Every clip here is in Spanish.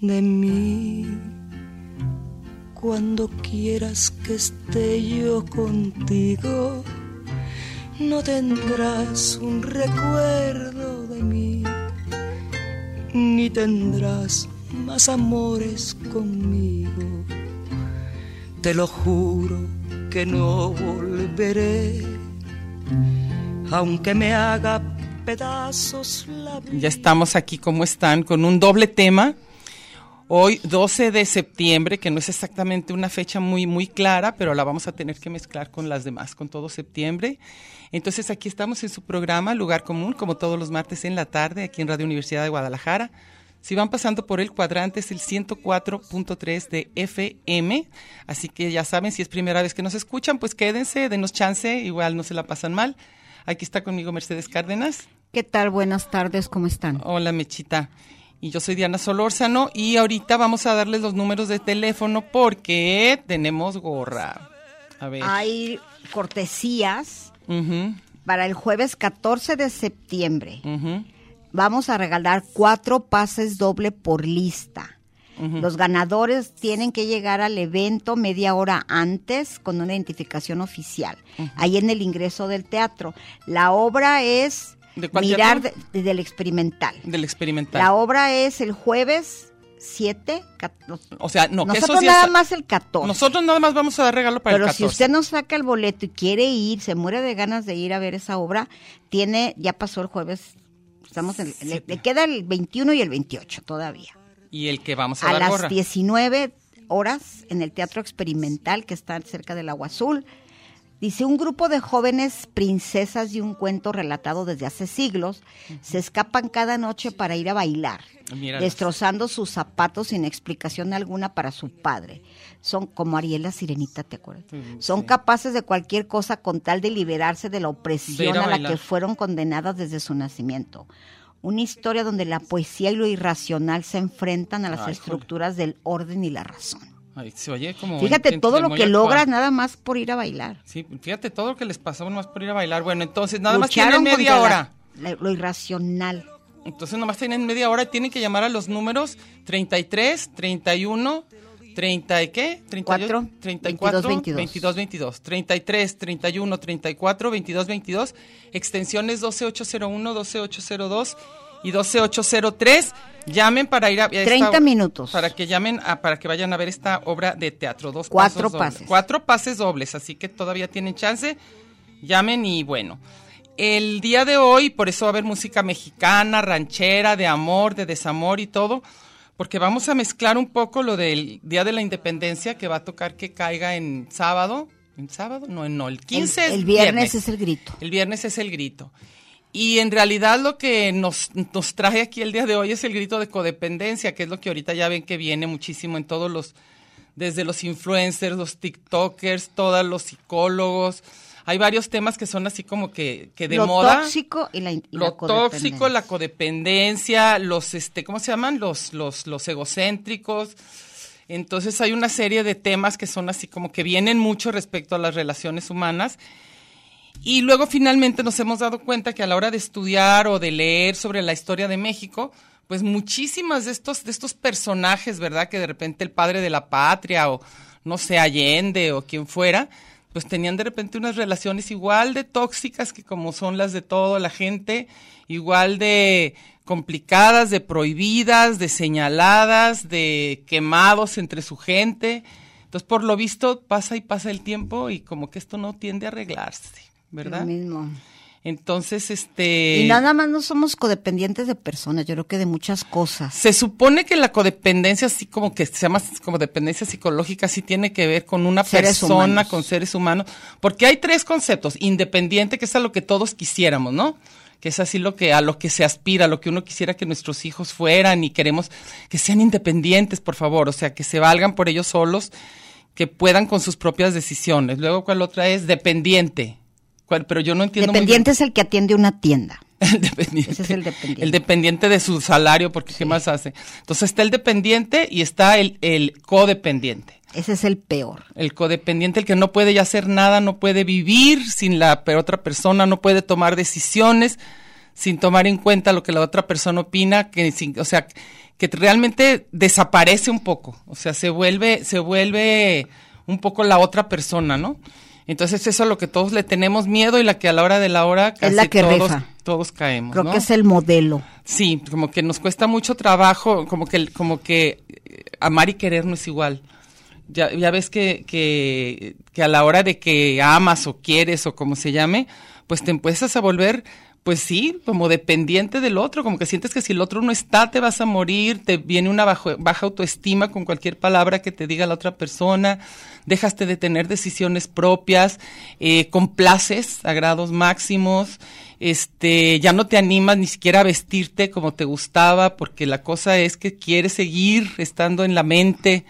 De mí, cuando quieras que esté yo contigo, no tendrás un recuerdo de mí, ni tendrás más amores conmigo. Te lo juro que no volveré aunque me haga pedazos la vida. Ya estamos aquí, ¿cómo están? Con un doble tema. Hoy, 12 de septiembre, que no es exactamente una fecha muy, muy clara, pero la vamos a tener que mezclar con las demás, con todo septiembre. Entonces, aquí estamos en su programa Lugar Común, como todos los martes en la tarde, aquí en Radio Universidad de Guadalajara. Si van pasando por el cuadrante es el 104.3 de FM, así que ya saben, si es primera vez que nos escuchan, pues quédense, denos chance, igual no se la pasan mal. Aquí está conmigo Mercedes Cárdenas. ¿Qué tal? Buenas tardes, ¿cómo están? Hola, Mechita. Y yo soy Diana Solórzano y ahorita vamos a darles los números de teléfono porque tenemos gorra. A ver. Hay cortesías Ujú, para el jueves 14 de septiembre. ujú. Vamos a regalar cuatro pases doble por lista. Los ganadores tienen que llegar al evento media hora antes con una identificación oficial, ahí en el ingreso del teatro. La obra es ¿De cuál Mirar de- del experimental. Del experimental. La obra es el jueves 7. o sea, no, que Nosotros eso sí es- nada más el 14. Nosotros nada más vamos a dar regalo para Pero el si 14. usted no saca el boleto y quiere ir, se muere de ganas de ir a ver esa obra, tiene, ya pasó el jueves, estamos en, le, le queda el 21 y el 28 todavía. Y el que vamos a, A dar las gorra. 19 horas en el Teatro Experimental que está cerca del Agua Azul. Dice, un grupo de jóvenes princesas de un cuento relatado desde hace siglos se escapan cada noche para ir a bailar, destrozando sus zapatos sin explicación alguna para su padre. Son como Ariel la sirenita, ¿te acuerdas? Son capaces de cualquier cosa con tal de liberarse de la De opresión a a la que fueron condenadas desde su nacimiento. Una historia donde la poesía y lo irracional se enfrentan a las Ay, estructuras del orden y la razón. Ay, se oye como Fíjate todo lo que actual. logras nada más por ir a bailar. Sí, fíjate todo lo que les pasó nomás por ir a bailar. Bueno, entonces nada más Lucharon tienen media hora. la- lo irracional. Entonces nomás tienen media hora y tienen que llamar a los números 33, 31, 30 y qué? 38, Cuatro, 34, 22, 22, 22. 33, 31, 34, 22, 22. Extensiones 12801, 12802 y 12803. Llamen para ir a... a esta- 30 minutos. Para que llamen, a- para que vayan a ver esta obra de teatro. Dos Cuatro pasos dobles. pases. Cuatro pases dobles, así que todavía tienen chance. Llamen y bueno. El día de hoy, por eso va a haber música mexicana, ranchera, de amor, de desamor y todo, porque vamos a mezclar un poco lo del Día de la Independencia que va a tocar que caiga en sábado. ¿En sábado? No, no, el 15 el, es el viernes, es el grito. el viernes es el grito. Y en realidad lo que nos, nos trae aquí el día de hoy es el grito de codependencia, que es lo que ahorita ya ven que viene muchísimo en todos los, desde los influencers, los TikTokers, todos los psicólogos. Hay varios temas que son así como que, que de lo moda. tóxico y la, y la lo tóxico, la codependencia, los, este, ¿cómo se llaman? Los, los, los egocéntricos. Entonces hay una serie de temas que son así como que vienen mucho respecto a las relaciones humanas. Y luego finalmente nos hemos dado cuenta que a la hora de estudiar o de leer sobre la historia de México, pues muchísimas de estos, de estos personajes, ¿verdad? Que de repente el padre de la patria o no sé, Allende o quien fuera, pues tenían de repente unas relaciones igual de tóxicas que como son las de toda la gente, igual de complicadas, de prohibidas, de señaladas, de quemados entre su gente. Entonces, por lo visto, pasa y pasa el tiempo y como que esto no tiende a arreglarse, ¿verdad? Lo mismo. Entonces, este... Y nada más no somos codependientes de personas, yo creo que de muchas cosas. Se supone que la codependencia, así como que se llama como dependencia psicológica, sí tiene que ver con una Seres persona, humanos. con seres humanos, porque hay tres conceptos. Independiente, que es a lo que todos quisiéramos, ¿no? Que es así lo que, a lo que se aspira, a lo que uno quisiera que nuestros hijos fueran y queremos que sean independientes, por favor, o sea, que se valgan por ellos solos, que puedan con sus propias decisiones. Luego, ¿cuál otra es? Dependiente. Pero yo no entiendo muy bien. Dependiente es el que atiende una tienda. El dependiente. Ese es el dependiente. El dependiente de su salario, porque ¿qué más hace? Entonces está el dependiente y está el, el codependiente. Ese es el peor. El codependiente, el que no puede ya hacer nada, no puede vivir sin la otra persona, no puede tomar decisiones sin tomar en cuenta lo que la otra persona opina, que sin- o sea, que realmente desaparece un poco, o sea, se vuelve, se vuelve un poco la otra persona, ¿no? Entonces eso es a lo que todos le tenemos miedo y la que a la hora de la hora casi la que todos, todos caemos. Creo ¿no? que es el modelo. Sí, como que nos cuesta mucho trabajo, como que, como que eh, amar y querer no es igual. Ya, ya ves que, que, que a la hora de que amas o quieres o como se llame, pues te empiezas a volver, pues sí, como dependiente del otro, como que sientes que si el otro no está te vas a morir, te viene una baja autoestima con cualquier palabra que te diga la otra persona, dejaste de tener decisiones propias, eh, complaces a grados máximos, este, ya no te animas ni siquiera a vestirte como te gustaba, porque la cosa es que quieres seguir estando en la mente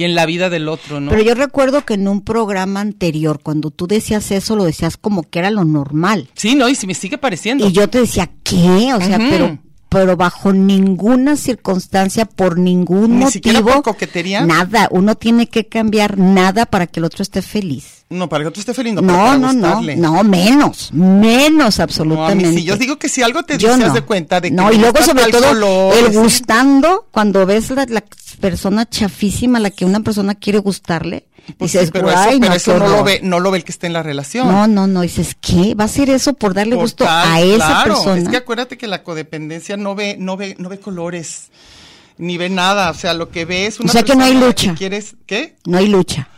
y en la vida del otro, ¿no? Pero yo recuerdo que en un programa anterior, cuando tú decías eso, lo decías como que era lo normal. Sí, no, y si me sigue pareciendo. Y yo te decía, ¿qué? O sea, pero pero bajo ninguna circunstancia, por ningún Ni motivo. por coquetería. Nada, uno tiene que cambiar nada para que el otro esté feliz. No, para que otro esté feliz, no, No, para no, no, gustarle. no, menos, menos No, a mí absolutamente. sí, yo digo que si algo te dices no. de cuenta de que no, y luego sobre todo color, el gustando, cuando ves la, la persona chafísima, la que una persona quiere gustarle, Pues dices, sí, pero "Ay, eso, pero no, eso qué no lo horror". ve, no lo ve el que está en la relación. No, no, no, dices, ¿qué? ¿Va a ser eso por darle Por gusto tal, a esa claro, persona? Es que acuérdate que la codependencia no ve, no ve, no ve colores, ni ve nada. O sea, lo que ve es una sea que no hay lucha. que quieres, ¿qué? No hay lucha.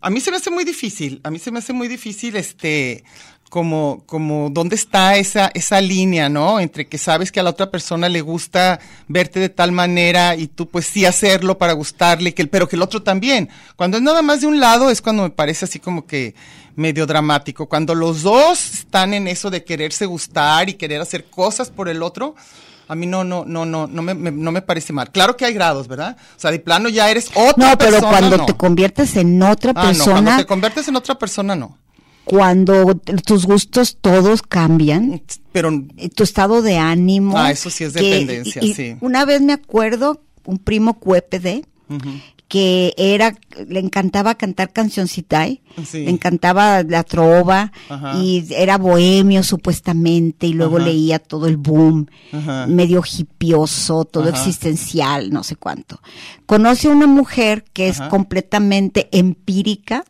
A mí se me hace muy difícil, a mí se me hace muy difícil, este, como, como, ¿dónde está esa, esa línea, no? Entre que sabes que a la otra persona le gusta verte de tal manera y tú pues sí hacerlo para gustarle, que el, pero que el otro también. Cuando es nada más de un lado es cuando me parece así como que medio dramático. Cuando los dos están en eso de quererse gustar y querer hacer cosas por el otro, a mí no, no, no, no, no me, me- no me parece mal. Claro que hay grados, ¿verdad? O sea, de plano ya eres otra No, pero persona. cuando no. te conviertes en otra Ah, no, cuando persona, te conviertes en otra persona, no. Cuando tus gustos todos cambian, Pero eh, tu estado de ánimo. Ah, eso sí es dependencia, y- y sí. Una vez me acuerdo, un primo QPD, que era, le encantaba cantar cancioncitay, Sí. le encantaba la trova, Ajá. y era bohemio supuestamente, y luego Ajá. leía todo el boom, Ajá. medio hipioso, todo existencial, no sé cuánto. Conoce a una mujer que es completamente empírica,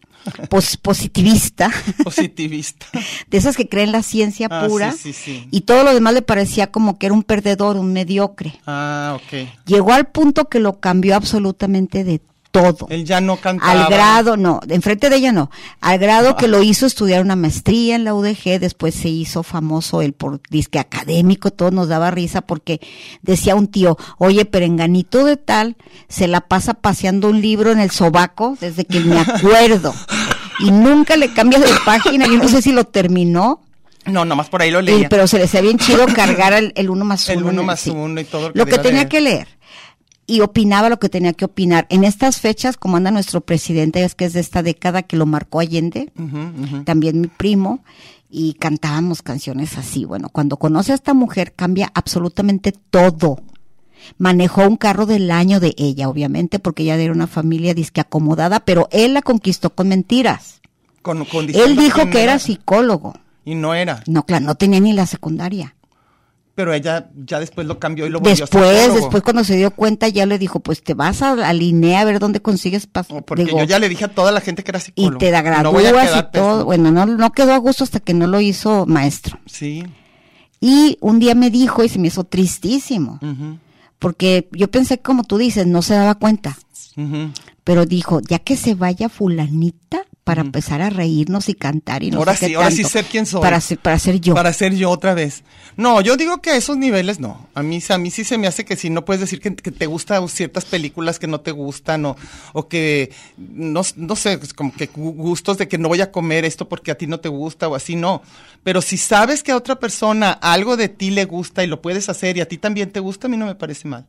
pos- positivista, positivista. de esas que creen la ciencia Ah, pura, sí, sí, sí. y todo lo demás le parecía como que era un perdedor, un mediocre. Ah, ok. Llegó al punto que lo cambió absolutamente de todo. Él ya no cantaba. Al grado, no, enfrente de ella no, al grado que lo hizo estudiar una maestría en la UDG, después se hizo famoso él por disque académico, todo nos daba risa porque decía un tío, oye, perenganito de tal, se la pasa paseando un libro en el sobaco desde que me acuerdo. Y nunca le cambia de página, yo no sé si lo terminó, No, nomás por ahí lo y- leía. pero se le hacía bien chido cargar el, el uno más uno. el uno más uno y todo Lo que debía tenía leer. que leer. Y opinaba lo que tenía que opinar. En estas fechas, como anda nuestro presidente, es que es de esta década que lo marcó Allende, también mi primo, y cantábamos canciones así. Bueno, cuando conoce a esta mujer cambia absolutamente todo. manejó un carro del año de ella, obviamente, porque ella era una familia disque acomodada, pero él la conquistó con mentiras. Con, con Él dijo que era psicólogo. Y no era. No, claro, no tenía ni la secundaria. Pero ella ya después lo cambió y lo volvió Después, psicólogo. después cuando se dio cuenta, ya le dijo, pues te vas a la línea a ver dónde consigues Oh, Porque digo, yo ya le dije a toda la gente que era y psicólogo. te da No voy a gradúas quedar y todo. Bueno, no, no quedó a gusto hasta que no lo hizo maestro. Sí. Y un día me dijo y se me hizo tristísimo, porque yo pensé, como tú dices, no se daba cuenta, pero dijo, ya que se vaya fulanita para empezar a reírnos y cantar y no Ahora sé qué sí, ahora sí tanto, ser quién soy. Para ser, para ser yo. Para ser yo otra vez. No, yo digo que a esos niveles no. A mí, a mí sí se me hace que sí, no puedes decir que, que te gustan ciertas películas que no te gustan o, o que, no, no sé, como que gu- gustos de que no voy a comer esto porque a ti no te gusta o así, no. Pero si sabes que a otra persona algo de ti le gusta y lo puedes hacer y a ti también te gusta, a mí no me parece mal.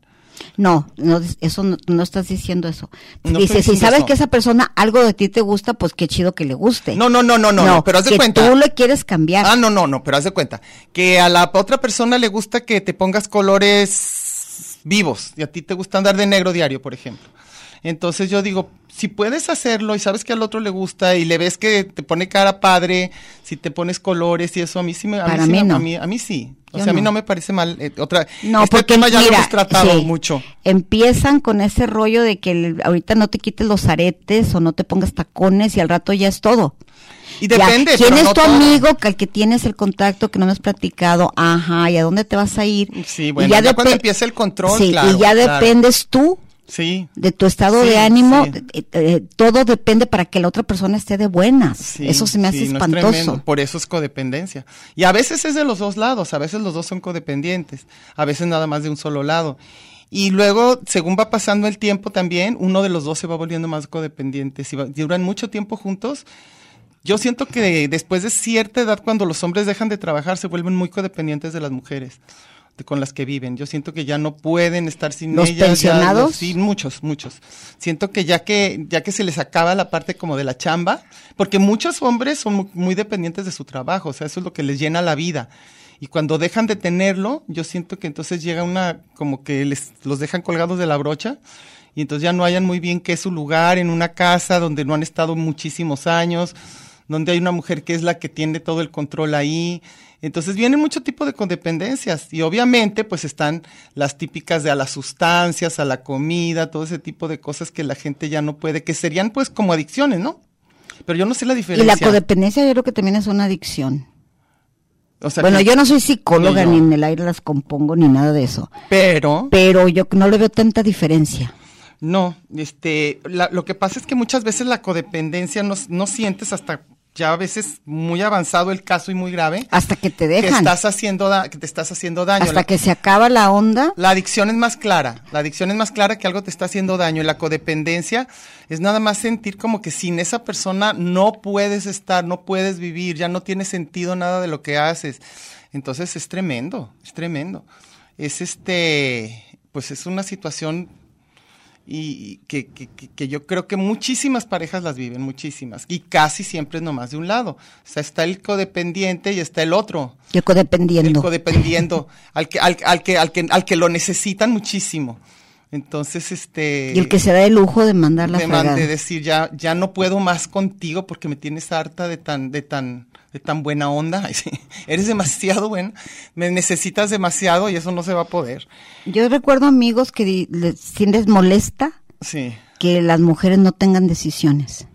No, no, eso no, no estás diciendo eso. No Dice, si sabes eso. que esa persona algo de ti te gusta, pues qué chido que le guste. No, no, no, no, no, no, pero haz de que cuenta. tú le quieres cambiar. Ah, no, no, no, pero haz de cuenta que a la otra persona le gusta que te pongas colores vivos y a ti te gusta andar de negro diario, por ejemplo. Entonces yo digo, si puedes hacerlo y sabes que al otro le gusta y le ves que te pone cara padre, si te pones colores y eso, a mí sí me, a Para mí, no. a mí, a mí sí. O Yo sea, a mí no. me parece mal. eh, otra, No, este porque tema ya lo hemos tratado sí, mucho. Empiezan con ese rollo de que el- ahorita no te quites los aretes o no te pongas tacones y al rato ya es todo. Y Ya, depende. ¿Quién pero es no tu todo. amigo que al que tienes el contacto que no me has platicado? Ajá, ¿y a dónde te vas a ir? Sí, Y bueno, ya, depe- cuando empieza el control, Sí, claro, y ya claro. dependes tú Sí. de tu estado Sí, de ánimo, sí. eh, eh, todo depende para que la otra persona esté de buenas. Sí, Eso se me hace sí, no es espantoso. Por eso es codependencia. Y a veces es de los dos lados, a veces los dos son codependientes, a veces nada más de un solo lado. Y luego, según va pasando el tiempo también, uno de los dos se va volviendo más codependiente. Si va- duran mucho tiempo juntos, yo siento que después de cierta edad, cuando los hombres dejan de trabajar, se vuelven muy codependientes de las mujeres con las que viven. Yo siento que ya no pueden estar sin ¿Los ellas. ya pensionados? los- sí, muchos, muchos. Siento que ya que ya que se les acaba la parte como de la chamba, porque muchos hombres son mu- muy dependientes de su trabajo, o sea, eso es lo que les llena la vida. Y cuando dejan de tenerlo, yo siento que entonces llega una como que les los dejan colgados de la brocha y entonces ya no hayan muy bien qué es su lugar en una casa donde no han estado muchísimos años, donde hay una mujer que es la que tiene todo el control ahí. Entonces vienen mucho tipo de codependencias y obviamente pues están las típicas de a las sustancias, a la comida, todo ese tipo de cosas que la gente ya no puede, que serían pues como adicciones, ¿no? Pero yo no sé la Y diferencia. la codependencia yo creo que también es una adicción. O sea, bueno, que- yo no soy psicóloga Ni yo. ni en el aire las compongo ni nada de eso, Pero pero yo no le veo tanta diferencia. No, este, la- lo que pasa es que muchas veces la codependencia no, no sientes hasta ya a veces muy avanzado el caso y muy grave Hasta que te que dejan, estás haciendo da- que te estás haciendo daño. hasta La- que se acaba la onda. La adicción es más clara, la adicción es más clara que algo te está haciendo daño y la codependencia es nada más sentir como que sin esa persona no puedes estar, no puedes vivir, ya no tiene sentido nada de lo que haces. Entonces es tremendo, es tremendo. Es este, pues es una situación y que, que, que- yo creo que muchísimas parejas las viven, muchísimas, y casi siempre es nomás de un lado. O sea, está el codependiente y está el otro Yo codependiendo. el codependiendo al que al, al que al que al que lo necesitan muchísimo entonces este y el que se da el lujo de mandar la de, de decir ya ya no puedo más contigo porque me tienes harta de tan de tan de tan buena onda eres demasiado buena me necesitas demasiado y eso no se va a poder Yo recuerdo amigos que les, les molesta sí que las mujeres no tengan decisiones.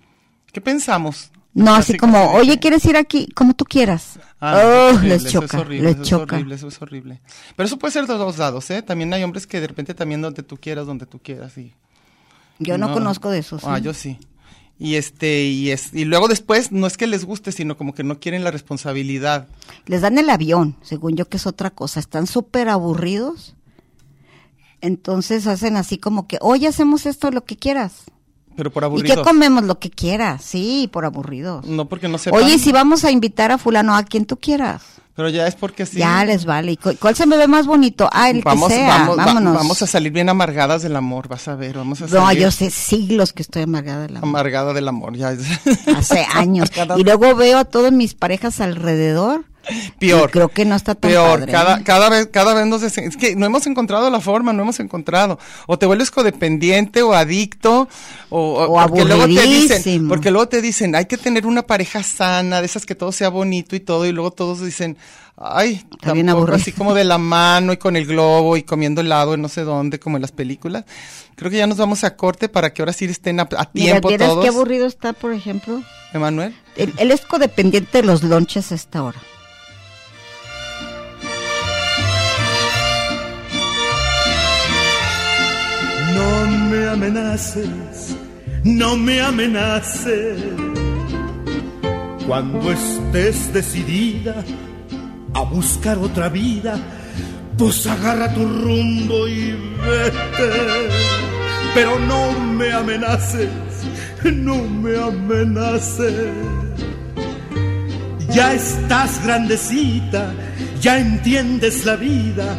qué pensamos No, así como, oye, que- ¿quieres ir aquí? Como tú quieras. Ah, oh, horrible, les eso es choca, horrible, les eso es choca. horrible, eso es horrible. Pero eso puede ser de dos lados, ¿eh? También hay hombres que de repente también donde tú quieras, donde tú quieras y Yo no, conozco de esos. Ah, yo sí. Y este, y es, y luego después no es que les guste, sino como que no quieren la responsabilidad. Les dan el avión, según yo que es otra cosa. Están súper aburridos. Entonces hacen así como que, oye, hacemos esto, lo que quieras. Pero por ¿Y aburridos. qué comemos? Lo que quieras. Sí, por aburridos. No porque no sepan. Oye, si vamos a invitar a fulano, a quien tú quieras. Pero ya es porque sí. Ya les vale. ¿Y cu- cuál se me ve más bonito? Ah, el vamos, que sea. vamos, va- Vámonos. vamos a salir bien amargadas del amor, vas a ver, vamos a no, salir yo sé siglos que estoy amargada de la amargada del amor, ya hace años. Y luego veo a todas mis parejas alrededor Peor. creo que no está tan Peor. padre, Cada, ¿eh? cada vez, cada vez nos desen- es que no hemos encontrado la forma, no hemos encontrado. O te vuelves codependiente o adicto, o, O porque luego te dicen, porque luego te dicen, hay que tener una pareja sana, de esas que todo sea bonito y todo, y luego todos dicen, ay, Está bien tampoco, así como de la mano y con el globo y comiendo helado en no sé dónde, como en las películas. Creo que ya nos vamos a corte para que ahora sí estén a, a Mira, tiempo ¿vieras todos. qué aburrido está, por ejemplo? Emanuel. Él, él es codependiente de los lonches a esta hora. No me amenaces, no me amenaces. Cuando estés decidida a buscar otra vida, pues agarra tu rumbo y vete. Pero no me amenaces, no me amenaces. Ya estás grandecita, ya entiendes la vida,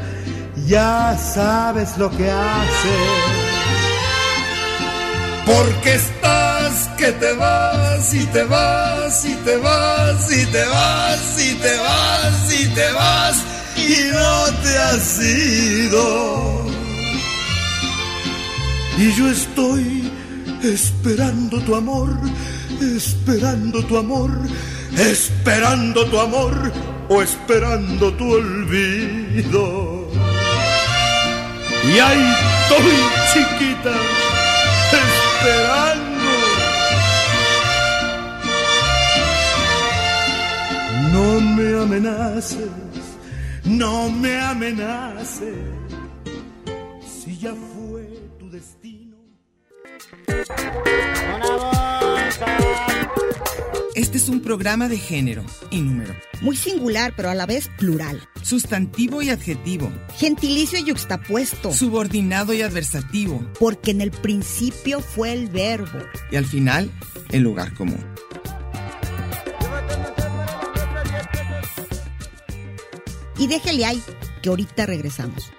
ya sabes lo que haces. Porque estás que te vas y te vas y te vas y te vas y te vas y te vas y no te has ido. Y yo estoy esperando tu amor, esperando tu amor, esperando tu amor o esperando tu olvido. Y ahí estoy chiquita, No me amenaces, no me amenaces, si ya fue tu destino. Este es un programa de género y número, Muy singular, pero a la vez plural. sustantivo y adjetivo, Gentilicio y yuxtapuesto. subordinado y adversativo, Porque en el principio fue el verbo. y al final, el lugar común. Y déjele ahí, que ahorita regresamos.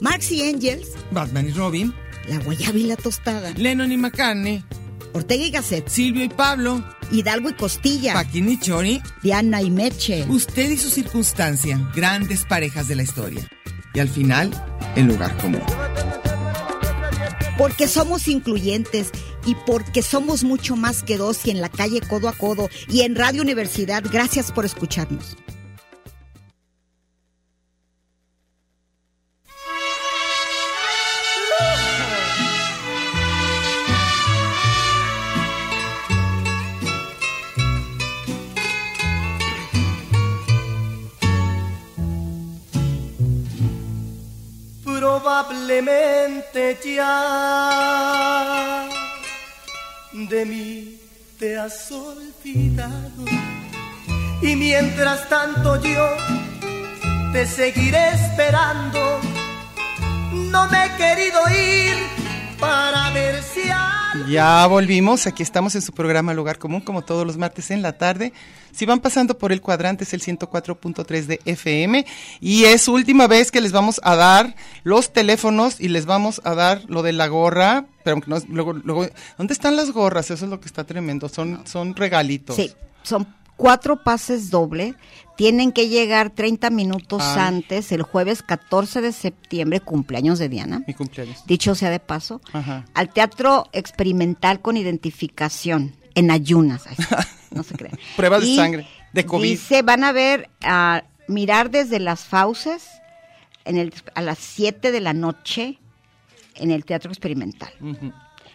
Marx y Engels, Batman y Robin, La Guayaba y la Tostada, Lennon y McCartney, Ortega y Gasset, Silvio y Pablo, Hidalgo y Costilla, Paquín y Chori, Diana y Meche. usted y su circunstancia, grandes parejas de la historia. Y al final, el lugar común. Porque somos incluyentes y porque somos mucho más que dos y en la calle codo a codo y en Radio Universidad. Gracias por escucharnos. Ya de mí te has olvidado. Y mientras tanto yo te seguiré esperando. No me he querido ir para ver si al Ya volvimos, aquí estamos en su programa Lugar Común, como todos los martes en la tarde. Si van pasando por el cuadrante es el 104.3 de FM y es última vez que les vamos a dar los teléfonos y les vamos a dar lo de la gorra, pero aunque no, luego, luego, ¿dónde están las gorras? Eso es lo que está tremendo, son, son regalitos. Sí, son cuatro pases doble. Tienen que llegar 30 minutos Ay. antes, el jueves 14 de septiembre, cumpleaños de Diana. Mi cumpleaños. Dicho sea de paso, Ajá. al Teatro Experimental con Identificación, en ayunas. Ay, no se crean. Prueba de sangre, de COVID. Dice, van a ver, a mirar desde las fauces en el, a las 7 de la noche en el Teatro Experimental.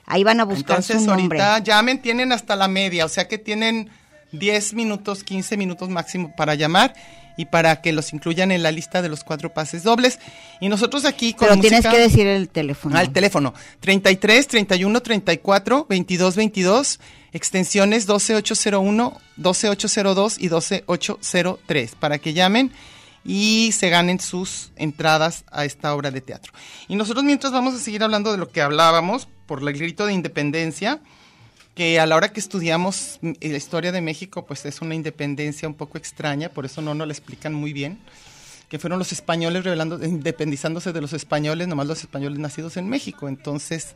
Ahí van a buscar Entonces su nombre. ahorita llamen, tienen hasta la media, o sea que tienen 10 minutos, 15 minutos máximo para llamar y para que los incluyan en la lista de los cuatro pases dobles. Y nosotros aquí con Pero tienes música- que decir el teléfono. al teléfono 33 31 34 22 22 extensiones 12801, 12802 y 12803 para que llamen y se ganen sus entradas a esta obra de teatro. Y nosotros mientras vamos a seguir hablando de lo que hablábamos por el grito de independencia, que a la hora que estudiamos mm, la historia de México, pues es una independencia un poco extraña, por eso no nos la explican muy bien. que fueron los españoles revelando, independizándose de los españoles, nomás los españoles nacidos en México. Entonces,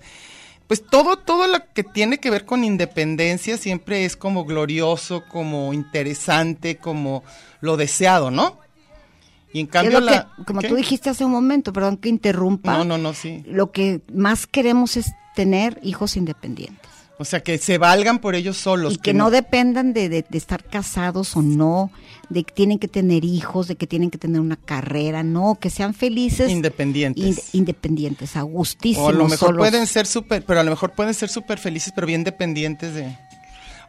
pues todo, todo lo que tiene que ver con independencia siempre es como glorioso, como interesante, como lo deseado, ¿no? Y en cambio, la, como ¿qué? tú dijiste hace un momento, perdón que interrumpa. No, no, no, sí. Lo que más queremos es tener hijos independientes. O sea, que se valgan por ellos solos. y que no dependan de, de- de estar casados o no, de que tienen que tener hijos, de que tienen que tener una carrera, no, que sean felices. Independientes. ind- independientes, a gustísimos. O a lo mejor solos. pueden ser súper, pero a lo mejor pueden ser súper felices, pero bien dependientes de...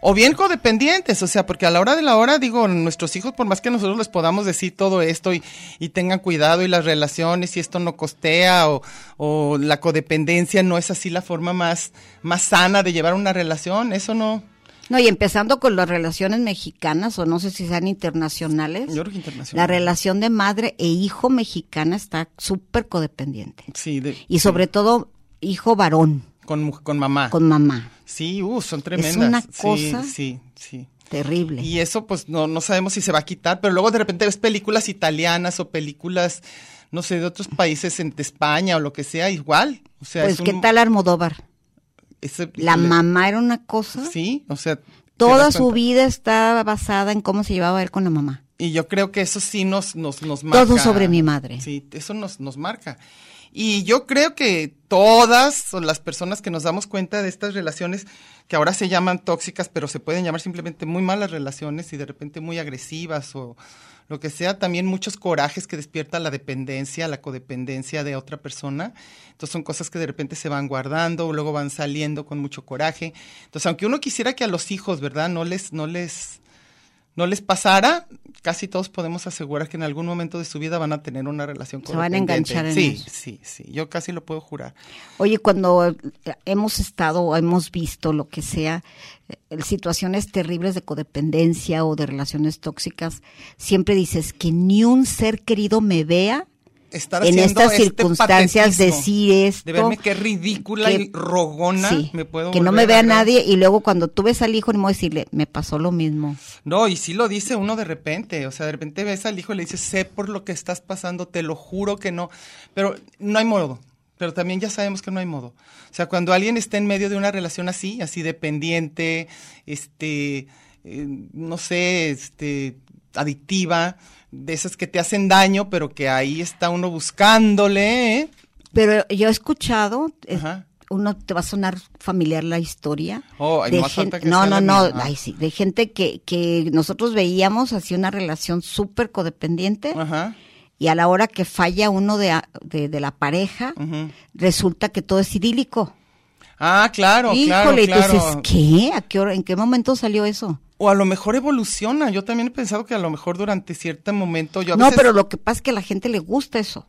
O bien codependientes, o sea, porque a la hora de la hora, digo, nuestros hijos, por más que nosotros les podamos decir todo esto y, y tengan cuidado y las relaciones y esto no costea o, o la codependencia no es así la forma más, más sana de llevar una relación, eso no, No, y empezando con las relaciones mexicanas, o no sé si sean internacionales. yo creo que internacional. La relación de madre e hijo mexicana está súper codependiente. Sí, de- Y sobre todo, hijo varón, con, con mamá. con mamá. Sí, uh, son tremendas. una Sí, cosa- Sí, sí. Terrible. Y eso pues no, no sabemos si se va a quitar, pero luego de repente ves películas italianas o películas, no sé, de otros países, en, de España o lo que sea, igual. O sea, pues, es ¿qué un- tal Almodóvar? ese- La mamá era una cosa. Sí, o sea. Toda su vida está basada en cómo se llevaba él con la mamá. Y yo creo que eso sí nos, nos, nos marca. Todo sobre mi madre. Sí, eso nos, nos marca. Y yo creo que todas o las personas que nos damos cuenta de estas relaciones que ahora se llaman tóxicas, pero se pueden llamar simplemente muy malas relaciones y de repente muy agresivas o lo que sea, también muchos corajes que despierta la dependencia, la codependencia de otra persona. Entonces son cosas que de repente se van guardando, o luego van saliendo con mucho coraje. Entonces, aunque uno quisiera que a los hijos, ¿verdad? No les, no les, no les pasara, casi todos podemos asegurar que en algún momento de su vida van a tener una relación Se van a enganchar en Sí, eso. sí, sí, yo casi lo puedo jurar. Oye, cuando eh, hemos estado o hemos visto lo que sea, eh, situaciones terribles de codependencia o de relaciones tóxicas, siempre dices que ni un ser querido me vea Estar en haciendo estas este circunstancias decir esto. De verme qué ridícula que- y rogona sí, me puedo que no me vea nadie y luego cuando tú ves al hijo, no decirle, me pasó lo mismo. No, y sí lo dice uno de repente, o sea, de repente ves al hijo y le dices, sé por lo que estás pasando, te lo juro que no, pero no hay modo, pero también ya sabemos que no hay modo. O sea, cuando alguien está en medio de una relación así, así dependiente, este, eh, no sé, este, adictiva, de esas que te hacen daño, pero que ahí está uno buscándole, ¿eh? Pero yo he escuchado, eh, uno te va a sonar familiar la historia. Oh, ay, de no más gente, que no, no, no, misma. ay, sí, de gente que, que nosotros veíamos así una relación súper codependiente Ajá. y a la hora que falla uno de, de, de la pareja, resulta que todo es idílico. Ah, claro, claro, Híjole, y tú claro. dices, ¿qué? ¿A qué hora, ¿En qué momento salió eso? O a lo mejor evoluciona. Yo también he pensado que a lo mejor durante cierto momento yo a No, veces- pero lo que pasa es que a la gente le gusta eso.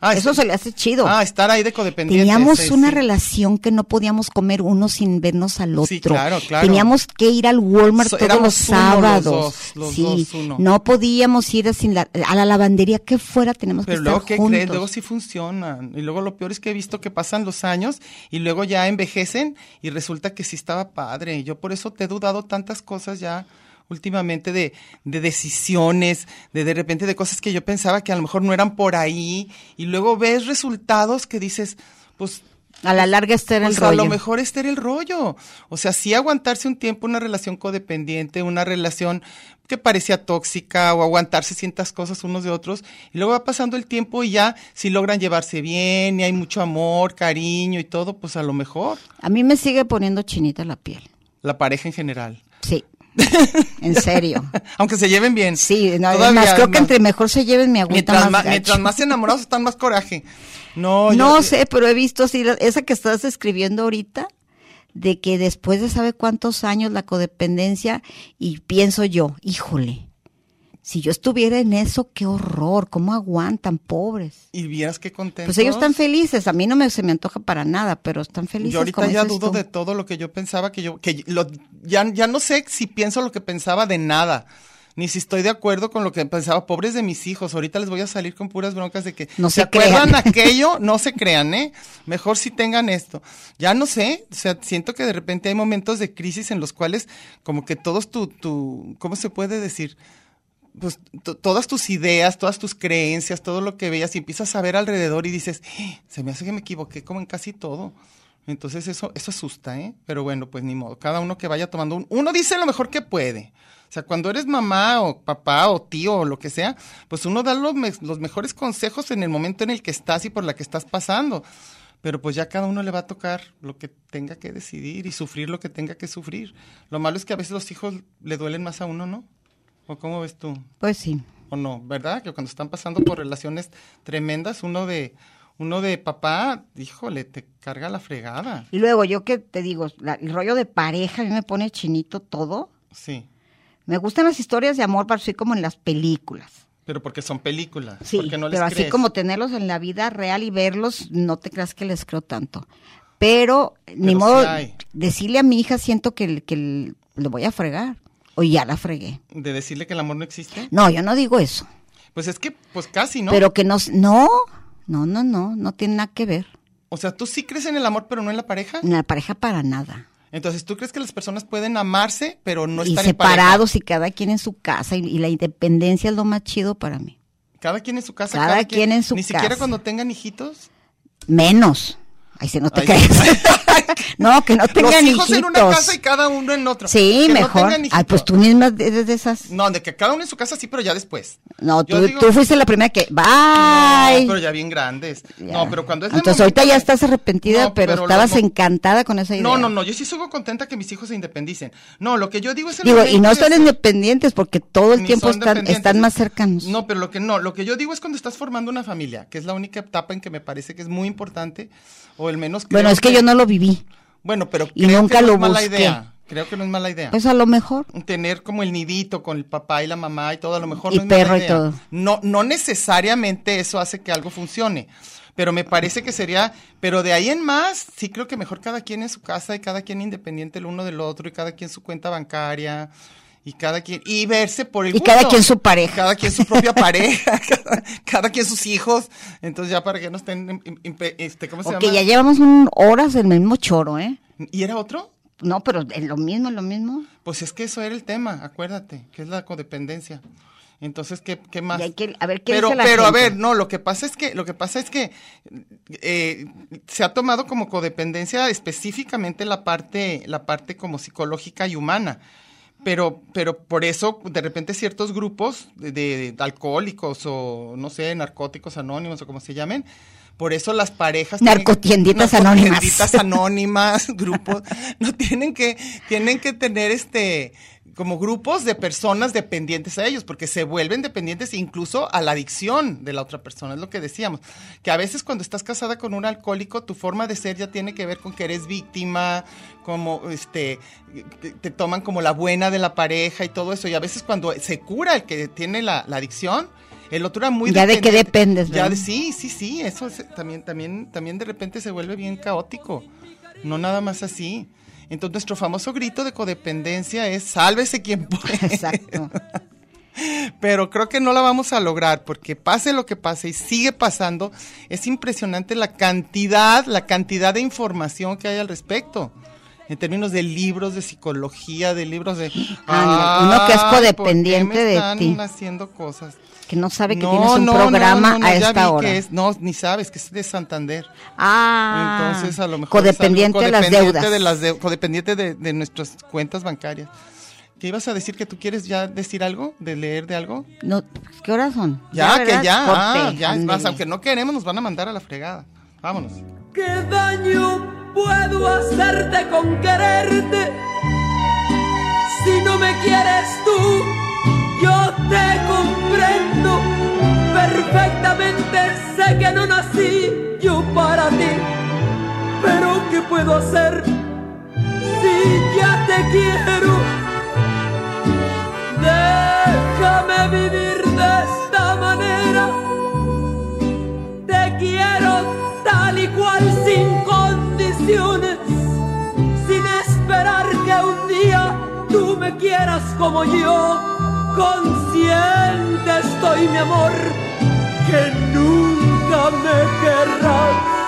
Ah, eso es- se le hace chido. Ah, estar ahí de codependiente. Teníamos sí, una sí. relación que no podíamos comer uno sin vernos al otro. Sí, claro, claro. Teníamos que ir al Walmart So- todos los uno los sábados. dos, los sí, dos, uno. no podíamos ir a, sin la- a la lavandería que fuera, tenemos Pero que luego, estar ¿qué juntos. crees? Luego sí funcionan. Y luego lo peor es que he visto que pasan los años y luego ya envejecen y resulta que sí estaba padre. Yo por eso te he dudado tantas cosas ya últimamente de, de decisiones, de de repente de cosas que yo pensaba que a lo mejor no eran por ahí y luego ves resultados que dices, pues A la larga este era el Pues a rollo. lo mejor este era el rollo. O sea, sí aguantarse un tiempo una relación codependiente, una relación que parecía tóxica o aguantarse ciertas cosas unos de otros. Y luego va pasando el tiempo y ya si logran llevarse bien y hay mucho amor, cariño y todo, pues a lo mejor A mí me sigue poniendo chinita la piel. la pareja en general. Sí. en serio. Aunque se lleven bien. Sí, no, Todavía además, creo que entre mejor se lleven mi agüita mientras, más mientras enamorados están más coraje. No, No yo- sé, pero he visto así, la- esa que estás escribiendo ahorita, de que después de sabe cuántos años la codependencia, y pienso yo, híjole, si yo estuviera en eso, qué horror, cómo aguantan, pobres. Y vieras qué contentos. Pues ellos están felices, a mí no me, se me antoja para nada, pero están felices. Yo ahorita ya dudo tú. de todo lo que yo pensaba que yo, que lo, ya, ya no sé si pienso lo que pensaba de nada, ni si estoy de acuerdo con lo que pensaba. Pobres de mis hijos, ahorita les voy a salir con puras broncas de que No se se acuerdan aquello, no se crean, ¿eh? Mejor si tengan esto. Ya no sé, o sea, siento que de repente hay momentos de crisis en los cuales como que todos tu, tu, ¿cómo se puede decir? Pues to- todas tus ideas, todas tus creencias, todo lo que veías y empiezas a ver alrededor y dices, "Eh, se me hace que me equivoqué como en casi todo. Entonces eso, eso asusta, ¿eh? Pero bueno, pues ni modo. Cada uno que vaya tomando un... Uno dice lo mejor que puede. O sea, cuando eres mamá o papá o tío o lo que sea, pues uno da los, los mejores consejos en el momento en el que estás y por la que estás pasando. Pero pues ya cada uno le va a tocar lo que tenga que decidir y sufrir lo que tenga que sufrir. Lo malo es que a veces los hijos le duelen más a uno, ¿no? ¿O cómo ves tú? Pues sí. ¿O no? ¿Verdad? Que cuando están pasando por relaciones tremendas, uno de, uno de papá, híjole, te carga la fregada. Y luego yo que te digo, la- el rollo de pareja, a mí me pone chinito todo. Sí. Me gustan las historias de amor, pero así como en las películas. Pero porque son películas. Sí, porque no les pero así crees. como tenerlos en la vida real y verlos, no te creas que les creo tanto. Pero, ni modo, sí decirle a mi hija, siento que, que le voy a fregar. O ya la fregué. De decirle que el amor no existe. No, yo no digo eso. Pues es que, pues casi, ¿no? Pero que no, no, no, no, no, no tiene nada que ver. O sea, tú sí crees en el amor, pero no en la pareja. En la pareja para nada. Entonces, ¿tú crees que las personas pueden amarse, pero no y estar en pareja? separados y cada quien en su casa y, y la independencia es lo más chido para mí. Cada quien en su casa. Cada quien en su Ni siquiera casa. cuando tengan hijitos. Menos. Ahí se no te Ay, crees. no, que no tengan Los hijos en una hijitos. casa y cada uno en otra. Sí, Que mejor. Ay, hijitos. pues tú misma eres de esas. No, de que cada uno en su casa sí, pero ya después. No, tú, digo- tú fuiste la primera que. No, ¡Bye! pero ya bien grandes. Ya. No, pero cuando es Entonces momento ahorita ya estás arrepentida, No, pero, estabas encantada con esa idea. No, no, no, yo sí sigo contenta que mis hijos se independicen. No, lo que yo digo es el Digo, y no están independientes porque todo el ni tiempo están, están más cercanos. No, pero lo que no, lo que yo digo es cuando estás formando una familia, que es la única etapa en que me parece que es muy importante, o el menos bueno, es que yo no lo viví. Bueno, pero y creo nunca que no lo es mala busqué. idea. Creo que no es mala idea. Pues a lo mejor. tener como el nidito con el papá y la mamá y todo, a lo mejor Y no es mala perro y idea. todo. No, no necesariamente eso hace que algo funcione, pero me parece que sería, pero de ahí en más, sí creo que mejor cada quien en su casa y cada quien independiente el uno del otro y cada quien su cuenta bancaria y cada quien, y verse por el Y cada quien su pareja. Cada quien su propia pareja, cada, cada quien sus hijos, entonces ya para que no estén, este, ¿cómo se Ok, llama? ya llevamos un, horas del mismo choro, ¿eh? ¿Y era otro? No, pero es lo mismo, es lo mismo. Pues es que eso era el tema, acuérdate, que es la codependencia. Entonces, ¿qué, qué más? Y hay que- a ver, ¿qué pero, dice la pero a ver, no, lo que pasa es que, lo que pasa es que eh, se ha tomado como codependencia específicamente la parte, la parte como psicológica y humana. Pero, pero por eso, de repente, ciertos grupos de, de alcohólicos o, no sé, narcóticos anónimos o como se llamen, por eso las parejas... tienen- Narcotienditas anónimas. narcotienditas anónimas, grupos, no tienen que, tienen que tener este como grupos de personas dependientes a ellos, porque se vuelven dependientes incluso a la adicción de la otra persona, es lo que decíamos, que a veces cuando estás casada con un alcohólico, tu forma de ser ya tiene que ver con que eres víctima, como este, te, toman como la buena de la pareja y todo eso, y a veces cuando se cura el que tiene la, la adicción, el otro era muy Ya de qué dependes, Ya ¿verdad? de- sí, sí, sí, eso es- también, también, también de repente se vuelve bien caótico. No nada más así. Entonces nuestro famoso grito de codependencia es sálvese quien pueda. Exacto. Pero creo que no la vamos a lograr porque pase lo que pase y sigue pasando, es impresionante la cantidad, la cantidad de información que hay al respecto. En términos de libros de psicología, de libros de... Ah, uno que es "Ay, ¿por qué codependiente me de están ti?" haciendo cosas. Que no sabe que No, tienes un no, programa no, no, a ya esta vi hora. que es- no, ni sabes que es de Santander. Ah, Entonces, a lo mejor. codependiente es de algo las codependiente deudas. De las de- codependiente de, de nuestras cuentas bancarias. ¿Qué ibas a decir? ¿Que tú quieres ya decir algo? ¿De leer de algo? No, ¿Qué horas son? Ya, ¿verdad? que ya. Corte, ah, ya, es más, aunque no queremos, nos van a mandar a la fregada. Vámonos. ¿Qué daño puedo hacerte con quererte? Si no me quieres tú, te comprendo. Perfectamente sé que no nací yo para ti. Pero ¿qué puedo hacer si ya te quiero? Déjame vivir de esta manera. Te quiero tal y cual sin condiciones, sin esperar que un día tú me quieras como yo. Consciente estoy, mi amor, que nunca me querrás.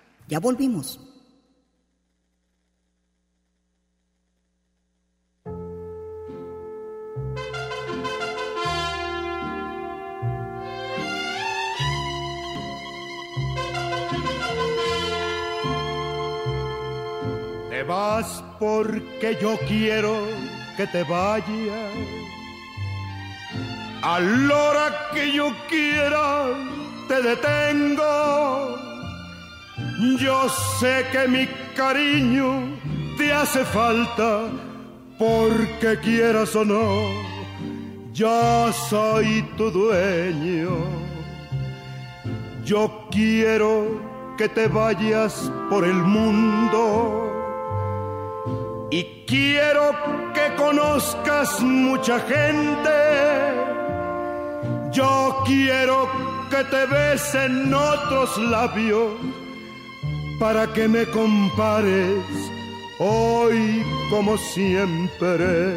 Ya volvimos. Te vas porque yo quiero que te vayas. A la hora que yo quiera te detengo. Yo sé que mi cariño te hace falta porque quieras o no, yo soy tu dueño. Yo quiero que te vayas por el mundo y quiero que conozcas mucha gente. Yo quiero que te besen otros labios para que me compares hoy como siempre.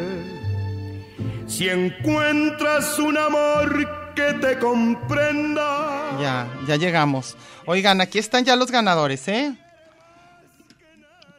Si encuentras un amor que te comprenda. Ya, ya llegamos. Oigan, aquí están ya los ganadores, ¿eh?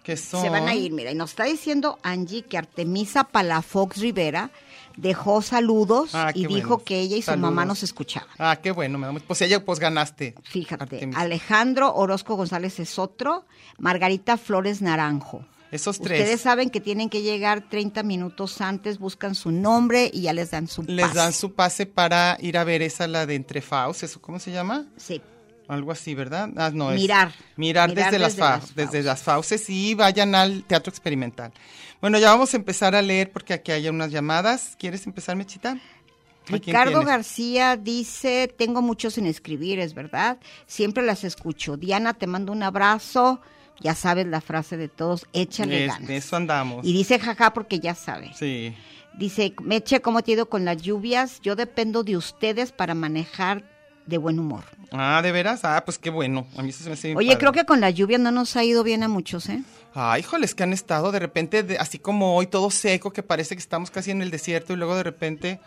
Que son... Se van a ir, mira, y nos está diciendo Angie que Artemisa Palafox Rivera dejó saludos Ah, y dijo bueno. que ella y su mamá nos escuchaban. Ah, qué bueno, me da Pues ella, pues ganaste. Fíjate. Alejandro Orozco González es otro, Margarita Flores Naranjo. Esos tres. Ustedes saben que tienen que llegar 30 minutos antes, buscan su nombre y ya les dan su Les pase. dan su pase para ir a ver esa, la de Entre Faust, ¿eso cómo se llama? Sí. Algo así, ¿verdad? Ah, no, es Mirar. Mirar, Mirar desde, las, desde las desde las fauces y vayan al teatro experimental. Bueno, ya vamos a empezar a leer porque aquí hay unas llamadas. ¿Quieres empezar, Mechita? ¿A quién Ricardo? García dice, tengo muchos en escribir, es verdad. Siempre las escucho. Diana, te mando un abrazo. Ya sabes la frase de todos, échale Es- ganas. de eso andamos. Y dice jaja porque ya sabe. Sí. Dice, Meche, ¿cómo te ha ido con las lluvias? Yo dependo de ustedes para manejar de buen humor. Ah, ¿de veras? Ah, pues qué bueno. A mí eso se me hace Oye, padre. creo que con la lluvia no nos ha ido bien a muchos, ¿eh? Ay, híjoles, que han estado de repente, de- así como hoy, todo seco, que parece que estamos casi en el desierto y luego de repente...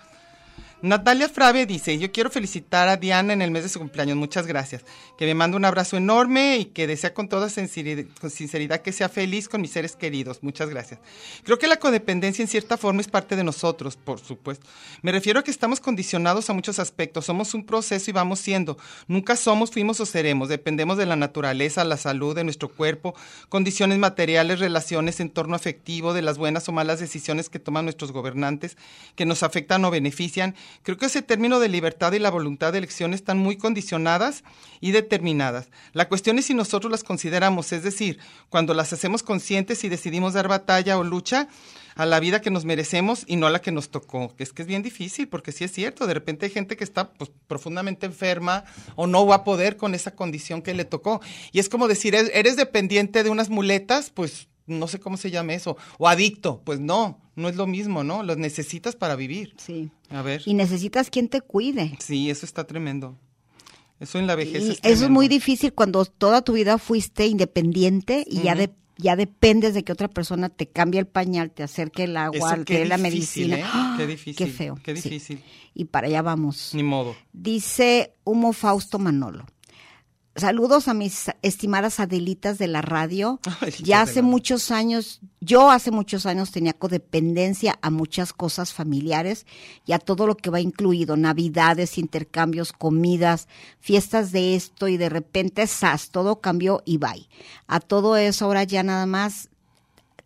Natalia Frave dice, yo quiero felicitar a Diana en el mes de su cumpleaños, muchas gracias. Que me manda un abrazo enorme y que desea con toda sinceridad, sinceridad que sea feliz con mis seres queridos, muchas gracias. Creo que la codependencia en cierta forma es parte de nosotros, por supuesto. Me refiero a que estamos condicionados a muchos aspectos, somos un proceso y vamos siendo. Nunca somos, fuimos o seremos, dependemos de la naturaleza, la salud de nuestro cuerpo, condiciones materiales, relaciones, entorno afectivo, de las buenas o malas decisiones que toman nuestros gobernantes, que nos afectan o benefician. Creo que ese término de libertad y la voluntad de elección están muy condicionadas y determinadas. La cuestión es si nosotros las consideramos, es decir, cuando las hacemos conscientes y decidimos dar batalla o lucha a la vida que nos merecemos y no a la que nos tocó. Es que es bien difícil, porque sí es cierto, de repente hay gente que está pues, profundamente enferma o no va a poder con esa condición que le tocó. Y es como decir, "¿Eres- eres dependiente de unas muletas, pues no sé cómo se llama eso, o adicto, pues no, no es lo mismo, ¿no? Los necesitas para vivir. Sí. A ver. Y necesitas quien te cuide. Sí, eso está tremendo. Eso en la vejez Y es eso es muy difícil cuando toda tu vida fuiste independiente y ya de ya dependes de que otra persona te cambie el pañal, te acerque el agua, te dé la medicina. ¿eh? ¡Ah! Qué difícil, Qué feo. qué sí. difícil. Y para allá vamos. Ni modo. Dice Humo Fausto Manolo. Saludos a mis estimadas Adelitas de la radio. Ya hace muchos años, yo hace muchos años tenía codependencia a muchas cosas familiares y a todo lo que va incluido, navidades, intercambios, comidas, fiestas de esto y de repente, ¡zas! Todo cambió y bye. A todo eso ahora ya nada más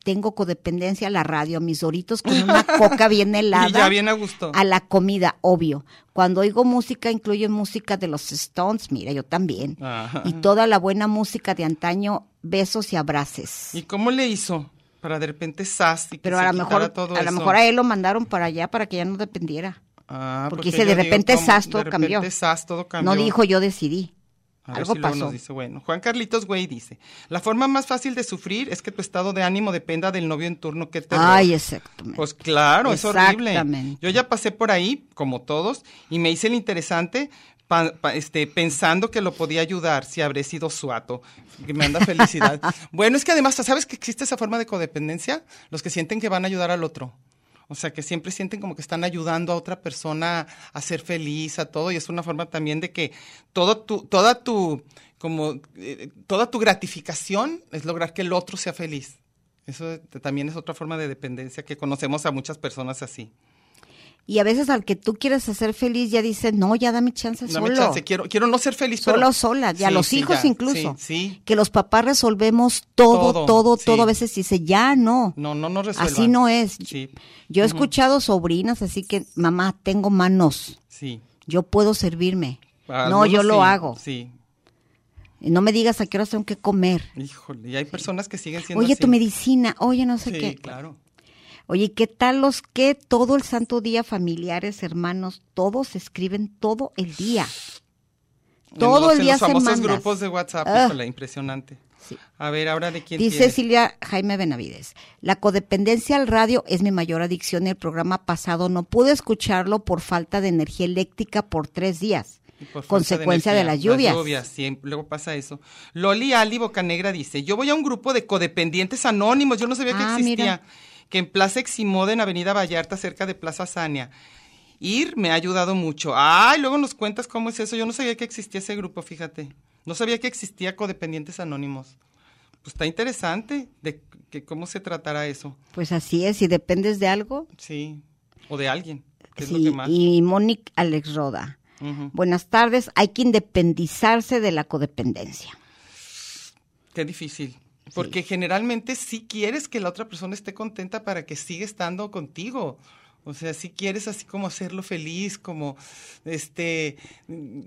tengo codependencia a la radio, a mis doritos con una coca bien helada. Y ya bien a gusto. A la comida, obvio. Cuando oigo música, incluye música de los Stones, mira, yo también. Ajá. Y toda la buena música de antaño, besos y abraces. ¿Y cómo le hizo? Para de repente sas y que Pero se a lo mejor, todo a lo mejor a él lo mandaron para allá para que ya no dependiera. Ah, porque dice, de digo, repente sas, todo de repente cambió. sas, todo cambió. No dijo yo decidí. A ver Algo si luego pasó. nos dice, bueno, Juan Carlitos Güey dice, la forma más fácil de sufrir es que tu estado de ánimo dependa del novio en turno que te Ay, exactamente. Pues claro, es horrible. Exactamente. Yo ya pasé por ahí, como todos, y me hice el interesante pa- pa- este, pensando que lo podía ayudar si habré sido suato. Que me anda felicidad. bueno, es que además, ¿sabes que existe esa forma de codependencia? Los que sienten que van a ayudar al otro. O sea, que siempre sienten como que están ayudando a otra persona a ser feliz, a todo, y es una forma también de que todo tu, toda tu, como, eh, toda tu gratificación es lograr que el otro sea feliz. Eso también es otra forma de dependencia que conocemos a muchas personas así. Y a veces al que tú quieres hacer feliz ya dice, no, ya dame chance Dame solo. chance, quiero, quiero no ser feliz, Solo pero- sola, y a los sí, hijos ya, incluso. Sí, sí. Que los papás resolvemos todo, Todo, todo. A veces dice, ya no. No, no, no resuelvan. Así no es. Sí, Yo he escuchado sobrinas, así que, mamá, tengo manos. sí. Yo puedo servirme. no, yo lo hago. Sí. No me digas a qué horas tengo que comer. Híjole, y hay personas que siguen siendo Oye, así. tu medicina. Oye, no sé Sí, qué. claro. Oye, ¿qué tal los que todo el santo día, familiares, hermanos, todos escriben todo el día? En Todo los- el en día los famosos se mandas. grupos de WhatsApp, Ah. híjole, impresionante. Sí. A ver, ahora de quién Dice tienes? Silvia Jaime Benavides, la codependencia al radio es mi mayor adicción. El programa pasado no pude escucharlo por falta de energía eléctrica por tres días. Por Consecuencia de, energía, las lluvias. Las lluvias, sí, luego pasa eso. Loli Ali Bocanegra dice, yo voy a un grupo de codependientes anónimos, yo no sabía que Ah, existía, mira. Que en Plaza Eximoda, en Avenida Vallarta, cerca de Plaza Sania. Ir me ha ayudado mucho. Ay, luego nos cuentas cómo es eso. Yo no sabía que existía ese grupo, fíjate. No sabía que existía codependientes anónimos. Pues está interesante de que cómo se tratará eso. Pues así es, si dependes de algo. Sí. O de alguien. Que es lo Sí, que más. y Mónica Alex Roda. Buenas tardes, hay que independizarse de la codependencia. Qué difícil. Porque generalmente sí quieres que la otra persona esté contenta para que siga estando contigo. O sea, sí quieres así como hacerlo feliz, como este mm,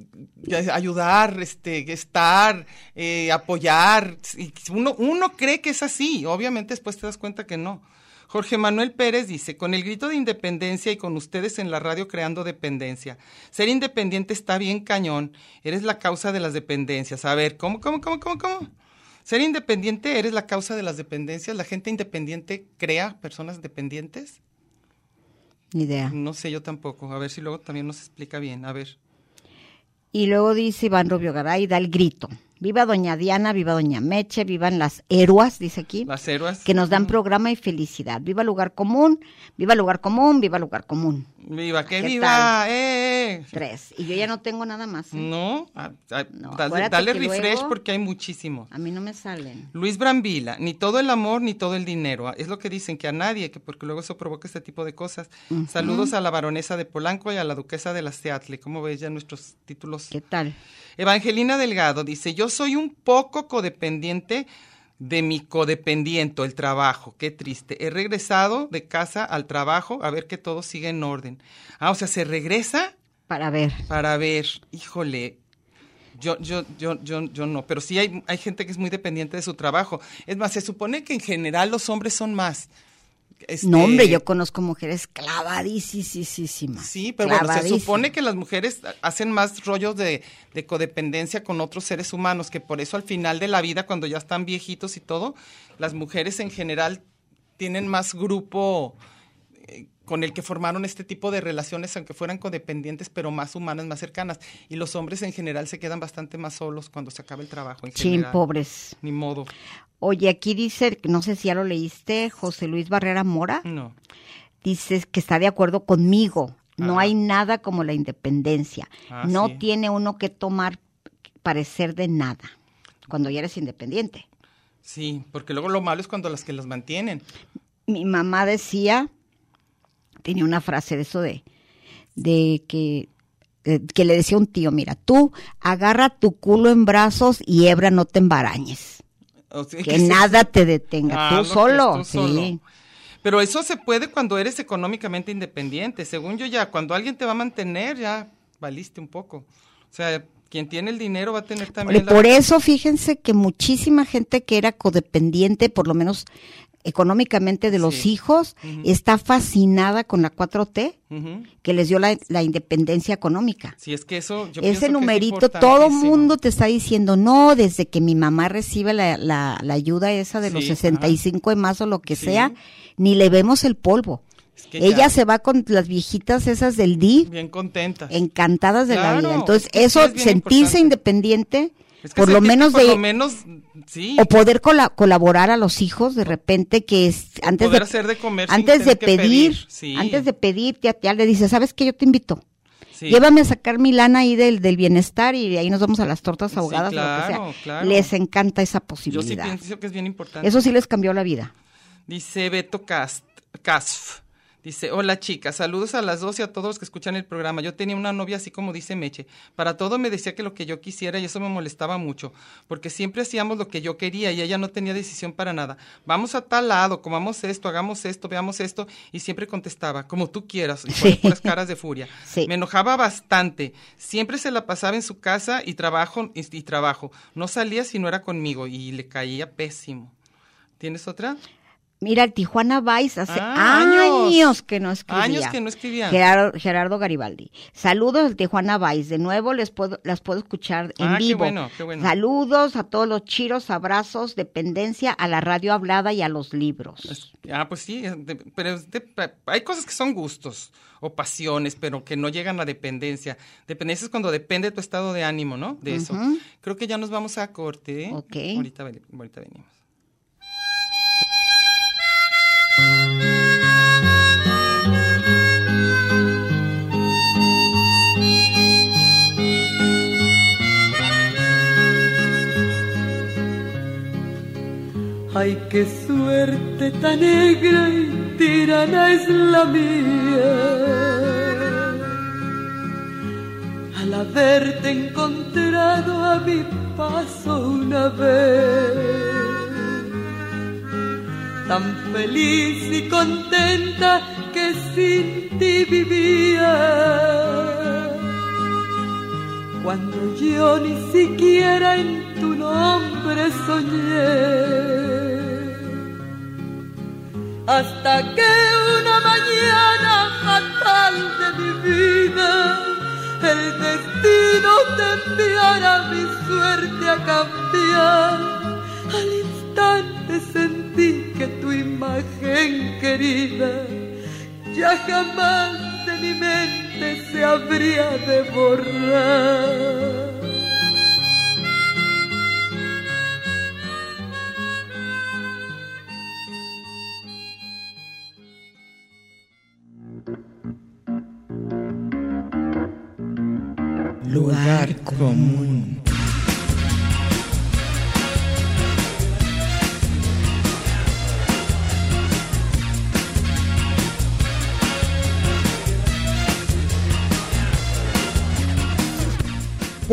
ayudar, este, estar, eh, apoyar. Uno, uno cree que es así, obviamente después te das cuenta que no. Jorge Manuel Pérez dice, con el grito de independencia y con ustedes en la radio creando dependencia. Ser independiente está bien cañón. Eres la causa de las dependencias. A ver, ¿cómo, cómo, cómo, cómo, cómo? Ser independiente eres la causa de las dependencias. La gente independiente crea personas dependientes. Ni idea. No sé yo tampoco. A ver si luego también nos explica bien. A ver. Y luego dice Iván Rubio Garay, da el grito. Viva Doña Diana, viva Doña Meche, vivan las héroas, dice aquí, Las héroes. que nos dan programa y felicidad. Viva lugar común, viva lugar común, viva lugar común. Viva, que ¿Qué viva. ¡Eh! eh. Tres. Y yo ya no tengo nada más. ¿eh? No, ah, ah, No, dale, refresh luego- porque hay muchísimo. A mí no me salen. Luis Brambila, ni todo el amor ni todo el dinero. Es lo que dicen, que a nadie, que porque luego eso provoca este tipo de cosas. Saludos a la baronesa de Polanco y a la duquesa de la Seattle. ¿Cómo ves ya nuestros títulos? ¿Qué tal? Evangelina Delgado dice, yo soy un poco codependiente de mi codependiente, el trabajo. Qué triste. He regresado de casa al trabajo a ver que todo sigue en orden. Ah, o sea, se regresa Para ver. para ver, híjole, yo, yo, yo, yo, yo no, pero sí hay, hay gente que es muy dependiente de su trabajo. Es más, se supone que en general los hombres son más. Este, No, hombre, yo conozco mujeres clavadísimas. Sí, pero bueno, se supone que las mujeres hacen más rollos de, de codependencia con otros seres humanos, que por eso al final de la vida, cuando ya están viejitos y todo, las mujeres en general tienen más grupo eh, con el que formaron este tipo de relaciones, aunque fueran codependientes, pero más humanas, más cercanas. Y los hombres en general se quedan bastante más solos cuando se acaba el trabajo. En Chin, pobres. Ni modo. Oye, aquí dice, no sé si ya lo leíste, José Luis Barrera Mora, No. dice que está de acuerdo conmigo. No hay nada como la independencia. Ah, no sí. tiene uno que tomar parecer de nada cuando ya eres independiente. Sí, porque luego lo malo es cuando las que las mantienen. Mi mamá decía, tenía una frase de eso de, de que, eh, que le decía un tío, mira, tú agarra tu culo en brazos y hebra no te embarañes. O sea, Que nada te detenga, Ah, tú solo. es tú solo. sí. Pero eso se puede cuando eres económicamente independiente. Según yo ya, cuando alguien te va a mantener, ya valiste un poco. O sea, quien tiene el dinero va a tener Por, también la- por eso, fíjense que muchísima gente que era codependiente, por lo menos económicamente de los Sí. hijos, está fascinada con la 4T, Ujú. que les dio la, la independencia económica. Sí, es que eso. Yo que Ese es numerito, todo mundo te está diciendo, no, desde que mi mamá recibe la, la- la ayuda esa de los Sí, 65 de más o lo que Sí. sea, ni le vemos el polvo. Es que Ella ya- se va con las viejitas esas del DIF, Bien contenta. encantadas de la vida. Entonces, eso, es sentirse importante. independiente, Es que por lo menos por de... lo menos, sí. o poder cola- colaborar a los hijos de repente que es antes poder de hacer de comer antes de pedir, pedir, sí. antes de pedir ya, ya le dices sabes que yo te invito Sí. llévame a sacar mi lana ahí del, del bienestar y de ahí nos vamos a las tortas Sí, ahogadas o lo que sea claro. les encanta esa Yo sí posibilidad pienso que es bien importante. eso sí les cambió la vida Dice Beto Cast, Casf. Dice, hola chicas, saludos a las dos y a todos los que escuchan el programa. Yo tenía una novia así como dice Meche. Para todo me decía que lo que yo quisiera y eso me molestaba mucho, porque siempre hacíamos lo que yo quería y ella no tenía decisión para nada. Vamos a tal lado, comamos esto, hagamos esto, veamos esto y siempre contestaba, como tú quieras, y Sí. con puras caras de furia. Sí. Me enojaba bastante. Siempre se la pasaba en su casa y trabajo y, y trabajo. No salía si no era conmigo y le caía pésimo. ¿Tienes otra? Mira Tijuana Vice hace Ah, años, años. que no escribía Años que no escribía. Gerardo, Gerardo Garibaldi. Saludos al Tijuana Vice. De nuevo les puedo, las puedo escuchar en Ah, qué vivo. bueno, qué bueno. Saludos a todos los chiros, abrazos, dependencia a la radio hablada y a los libros. Ah, pues sí, de- pero de- hay cosas que son gustos o pasiones, pero que no llegan a dependencia. Dependencia es cuando depende tu estado de ánimo, ¿no? De eso. Creo que ya nos vamos a corte. Ok. Ahorita venimos. Ay, qué suerte tan negra y tirana es la mía. Al haberte encontrado a mi paso una vez, tan feliz y contenta que sin ti vivía cuando yo ni siquiera en tu nombre soñé. Hasta que una mañana fatal de mi vida, el destino te enviara mi suerte a cambiar. Instante sentí que tu imagen querida ya jamás de mi mente se habría de borrar. Lugar común.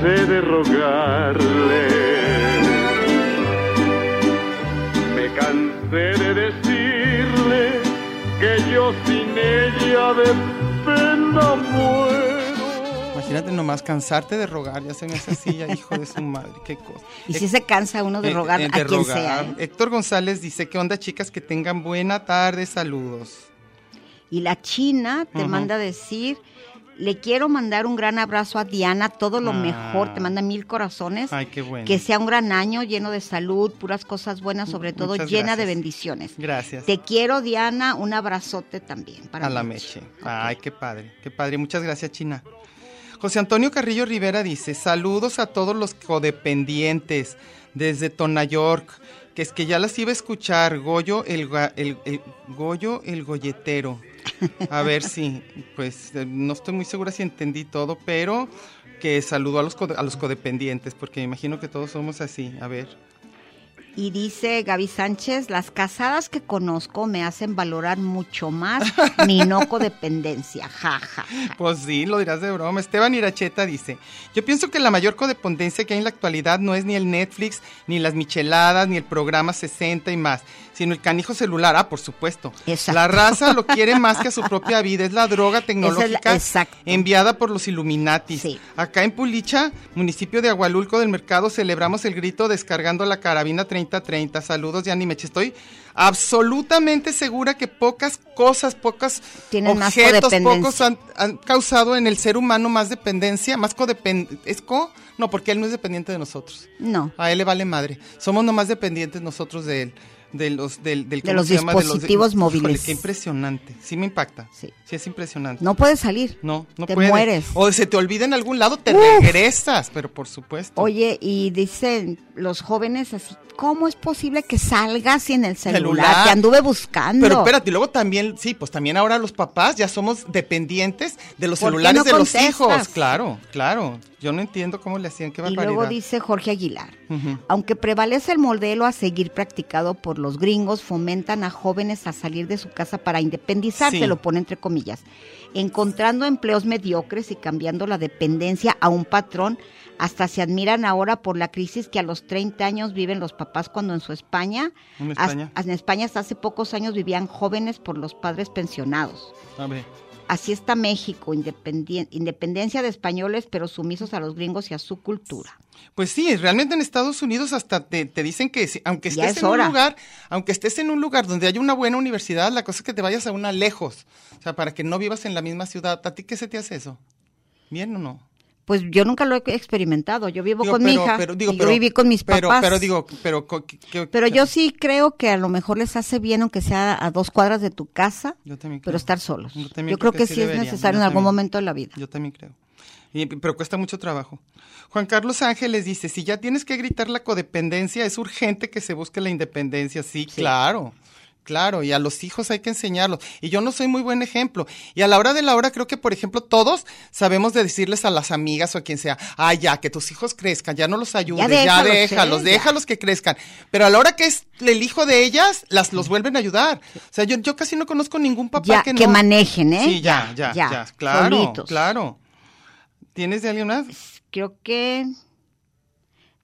Cansé de rogarle. Me cansé de decirle que yo sin ella de pena muero. Imagínate nomás cansarte de rogar, ya se me hace así, ya, hijo de su madre, qué cosa. Y si se cansa uno de Eh, rogar eh, a de quien rogar. sea. ¿eh? Héctor González dice, ¿qué onda chicas? Que tengan buena tarde, saludos. Y la China te manda a decir, Le quiero mandar un gran abrazo a Diana, todo lo Ah. mejor, te manda mil corazones. Ay, qué bueno. Que sea un gran año lleno de salud, puras cosas buenas, sobre todo Muchas llena de bendiciones. Gracias. Te quiero, Diana, un abrazote también para a la Meche. Ay, qué padre, qué padre. Muchas gracias, China. José Antonio Carrillo Rivera dice, saludos a todos los codependientes desde Tonayork, que es que ya las iba a escuchar, Goyo el, el, el- Goyo el golletero. A ver si, pues eh, no estoy muy segura si entendí todo, pero que saludo a los, a los codependientes, porque me imagino que todos somos así. A ver. Y dice Gaby Sánchez, las casadas que conozco me hacen valorar mucho más mi no codependencia. Ja, ja, ja. Pues sí, lo dirás de broma. Esteban Iracheta dice, yo pienso que la mayor codependencia que hay en la actualidad no es ni el Netflix, ni las micheladas, ni el programa 60 y más, sino el canijo celular. Ah, por supuesto. Exacto. La raza lo quiere más que a su propia vida. Es la droga tecnológica enviada por los Illuminatis. Sí. Acá en Pulicha, municipio de Agualulco del Mercado, celebramos el grito descargando la carabina 3030. Saludos, ya ni me. Estoy absolutamente segura que pocas cosas, pocas Tienen objetos, pocos han, han causado en el ser humano más dependencia, más codependencia. ¿Es co? No, porque él no es dependiente de nosotros. No. A él le vale madre. Somos nomás dependientes nosotros de él. De los, del, del, De ¿cómo los dispositivos Híjole, móviles. qué impresionante. Sí me impacta. Sí. Sí, es impresionante. No puedes salir. No, no Te puedes. mueres. O se te olvida en algún lado, te Uf. regresas, pero por supuesto. Oye, y dicen los jóvenes así, ¿cómo es posible que salgas sin el celular? Celular. Te anduve buscando. Pero espérate, y luego también, sí, pues también ahora los papás ya somos dependientes de los ¿Por qué celulares no de los hijos. Claro, claro. Yo no entiendo cómo le hacían, qué Y barbaridad. luego dice Jorge Aguilar, aunque prevalece el modelo a seguir practicado por los gringos, fomentan a jóvenes a salir de su casa para independizarse, Sí. lo pone entre comillas, encontrando empleos mediocres y cambiando la dependencia a un patrón, hasta se admiran ahora por la crisis que a los 30 años viven los papás cuando en su España, En España. en España hasta hace pocos años vivían jóvenes por los padres pensionados. A ver. Así está México, independencia de españoles, pero sumisos a los gringos y a su cultura. Pues sí, realmente en Estados Unidos hasta te, te dicen que si- aunque estés es en hora. un lugar, aunque estés en un lugar donde haya una buena universidad, la cosa es que te vayas a una lejos, o sea, para que no vivas en la misma ciudad. ¿A ti qué se te hace eso? ¿Bien o no? Pues yo nunca lo he experimentado. Yo vivo Digo, con mi hija. pero, digo, y pero- yo viví con mis pero, papás. Pero digo, pero que- Pero yo sí creo que a lo mejor les hace bien, aunque sea a dos cuadras de tu casa, Yo también pero creo. estar solos. Yo Yo, creo creo que que, sí es necesario yo en algún momento de la vida. Yo también creo. Y- pero cuesta mucho trabajo. Juan Carlos Ángeles dice, si ya tienes que gritar la codependencia, es urgente que se busque la independencia. Sí, claro, claro. Y a los hijos hay que enseñarlos. Y yo no soy muy buen ejemplo. Y a la hora de la hora creo que, por ejemplo, todos sabemos de decirles a las amigas o a quien sea, ah, ya, que tus hijos crezcan, ya no los ayudes, ya déjalos, déjalos, ¿eh? déjalos, Ya. que crezcan. Pero a la hora que es el hijo de ellas, las los vuelven a ayudar. O sea, yo, yo casi no conozco ningún papá Ya, que que no. manejen, ¿eh? Sí, ya, ya, Ya, ya, claro, solitos. claro. ¿Tienes de alguien más? Creo que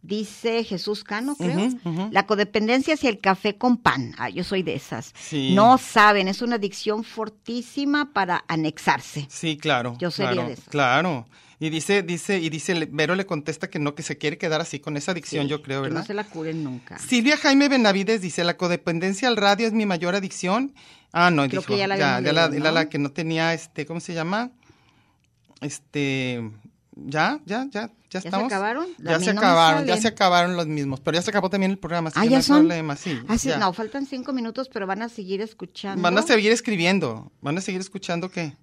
dice Jesús Cano, creo. La codependencia hacia el café con pan. Ah, yo soy de esas. Sí. No saben, es una adicción fortísima para anexarse. Sí, claro. Yo sería claro, de esas. Claro. Y dice, dice, y dice, Vero le contesta que no, que se quiere quedar así con esa adicción, Sí, yo creo, que ¿verdad? no se la curen nunca. Silvia Jaime Benavides dice, la codependencia al radio es mi mayor adicción. Ah, no, Creo dijo, que ya la ya, la, la que no tenía, este, ¿cómo se llama? Este, ya, ya, ya, ya se estamos. acabaron? A Ya se no acabaron, ya se acabaron los mismos, pero ya se acabó también el programa. así Ah, que no ya hay son. problema, sí, Ah, sí, ya. no, faltan cinco minutos, pero van a seguir escuchando. Van a seguir escribiendo, van a seguir escuchando qué.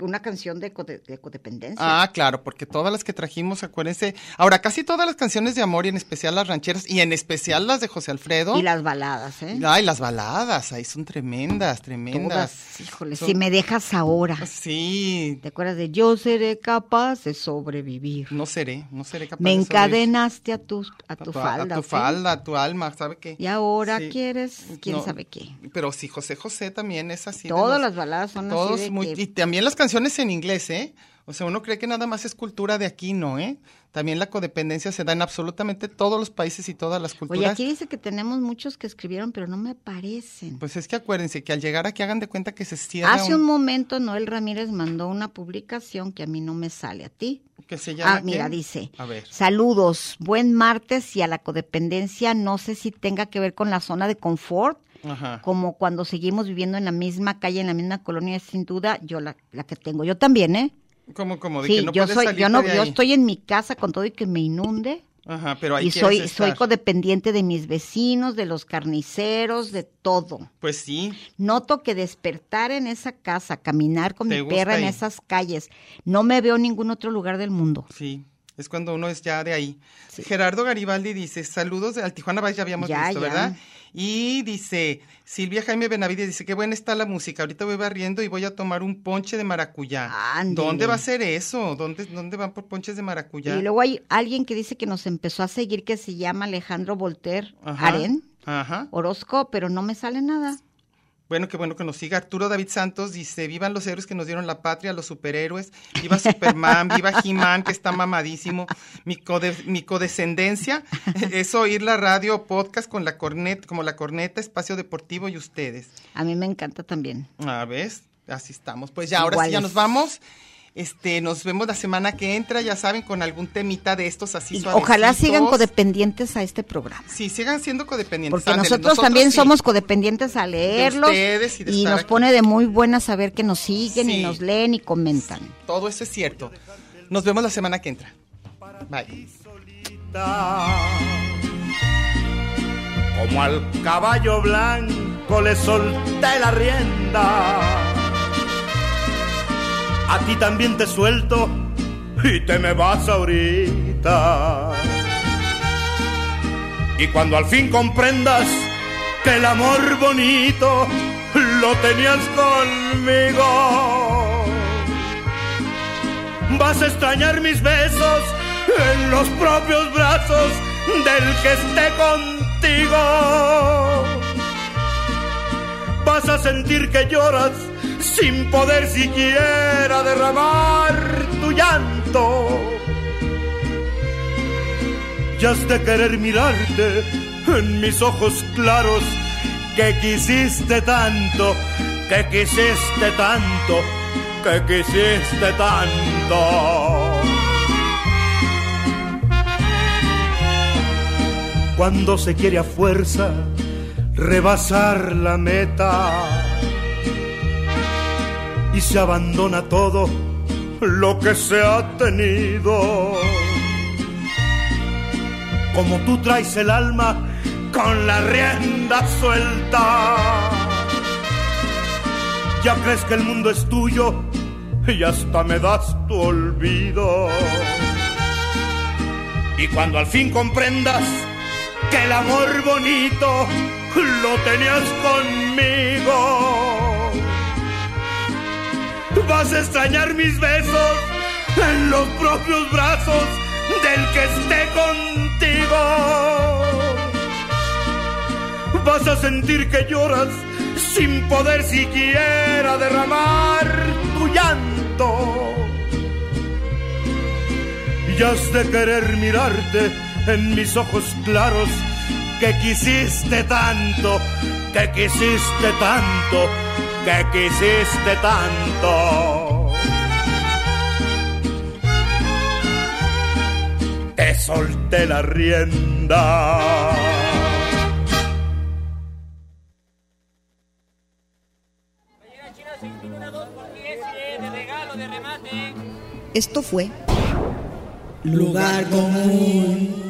Una canción de, de codependencia. Ah, claro, porque todas las que trajimos, acuérdense. Ahora, casi todas las canciones de amor y en especial las rancheras y en especial las de José Alfredo. Y las baladas, ¿eh? Ay, las baladas, ahí son tremendas, tremendas. Todas, híjole, Son- si me dejas ahora. Sí, ¿Te acuerdas de Yo seré capaz de sobrevivir? no seré, no seré capaz Me de sobrevivir. encadenaste a tu, a tu falda. A tu falda, a tu alma, ¿sabe qué? Y ahora Sí. quieres, quién No, sabe qué. Pero sí, José José también es así. Todas las baladas son Todos así de muy, que- y también las canciones en inglés, ¿eh? O sea, uno cree que nada más es cultura de aquí, ¿no, eh? También la codependencia se da en absolutamente todos los países y todas las Oye, culturas. aquí dice que tenemos muchos que escribieron, pero no me aparecen. Pues es que acuérdense que al llegar aquí hagan de cuenta que se cierra Hace un un- momento Noel Ramírez mandó una publicación que a mí no me sale a ti. que se llama Ah, mira, dice. A ver. Saludos, buen martes y a la codependencia no sé si tenga que ver con la zona de confort, Ajá. como cuando seguimos viviendo en la misma calle, en la misma colonia, sin duda yo la, la que tengo. Yo también, ¿eh? Como, como de Sí, que no yo puedes soy, yo no, de yo estoy en mi casa con todo y que me inunde. Ajá, pero ahí y soy, soy codependiente de mis vecinos, de los carniceros, de todo. Pues sí, Noto que despertar en esa casa, caminar con ¿Te mi perra en esas calles, no me veo en ningún otro lugar del mundo. sí. Es cuando uno es ya de ahí. Gerardo Garibaldi dice, saludos al Tijuana Vice, ya habíamos Ya, visto, ya. ¿verdad? Y dice, Silvia Jaime Benavides dice, qué buena está la música, ahorita voy barriendo y voy a tomar un ponche de maracuyá. ¿Dónde va a ser eso? ¿Dónde, ¿Dónde van por ponches de maracuyá? Y luego hay alguien que dice que nos empezó a seguir que se llama Alejandro Volter Ajá. Aren Ajá. Orozco, pero no me sale nada. Bueno, qué bueno que nos siga. Arturo David Santos dice, vivan los héroes que nos dieron la patria, los superhéroes. Viva Superman, viva He-Man, que está mamadísimo. Mi, code- mi codescendencia es oír la radio o podcast con la corneta, como la corneta, espacio deportivo y ustedes. A mí me encanta también. A ver, así estamos. Pues ya, ahora sí ya nos vamos. Este, nos vemos la semana que entra, ya saben, con algún temita de estos así Y ojalá sigan codependientes a este programa. Sí, sigan siendo codependientes. Porque nosotros, también sí. somos codependientes a leerlos ustedes y de y estar nos aquí. pone de muy buena saber que nos siguen Sí. y nos leen y comentan. Todo eso es cierto. Nos vemos la semana que entra. Bye. Como al caballo blanco le solté la rienda. A ti también te suelto y te me vas ahorita. Y cuando al fin comprendas que el amor bonito lo tenías conmigo, vas a extrañar mis besos en los propios brazos del que esté contigo. Vas a sentir que lloras sin poder siquiera derramar tu llanto. Y has de querer mirarte en mis ojos claros que quisiste tanto, que quisiste tanto, que quisiste tanto. Cuando se quiere a fuerza rebasar la meta y se abandona todo lo que se ha tenido. Como tú traes el alma con la rienda suelta, ya crees que el mundo es tuyo y hasta me das tu olvido. Y cuando al fin comprendas que el amor bonito lo tenías conmigo, vas a extrañar mis besos en los propios brazos del que esté contigo. Vas a sentir que lloras sin poder siquiera derramar tu llanto. Y has de querer mirarte en mis ojos claros que quisiste tanto, que quisiste tanto, que quisiste tanto. Te solté la rienda. Esto fue Lugar común.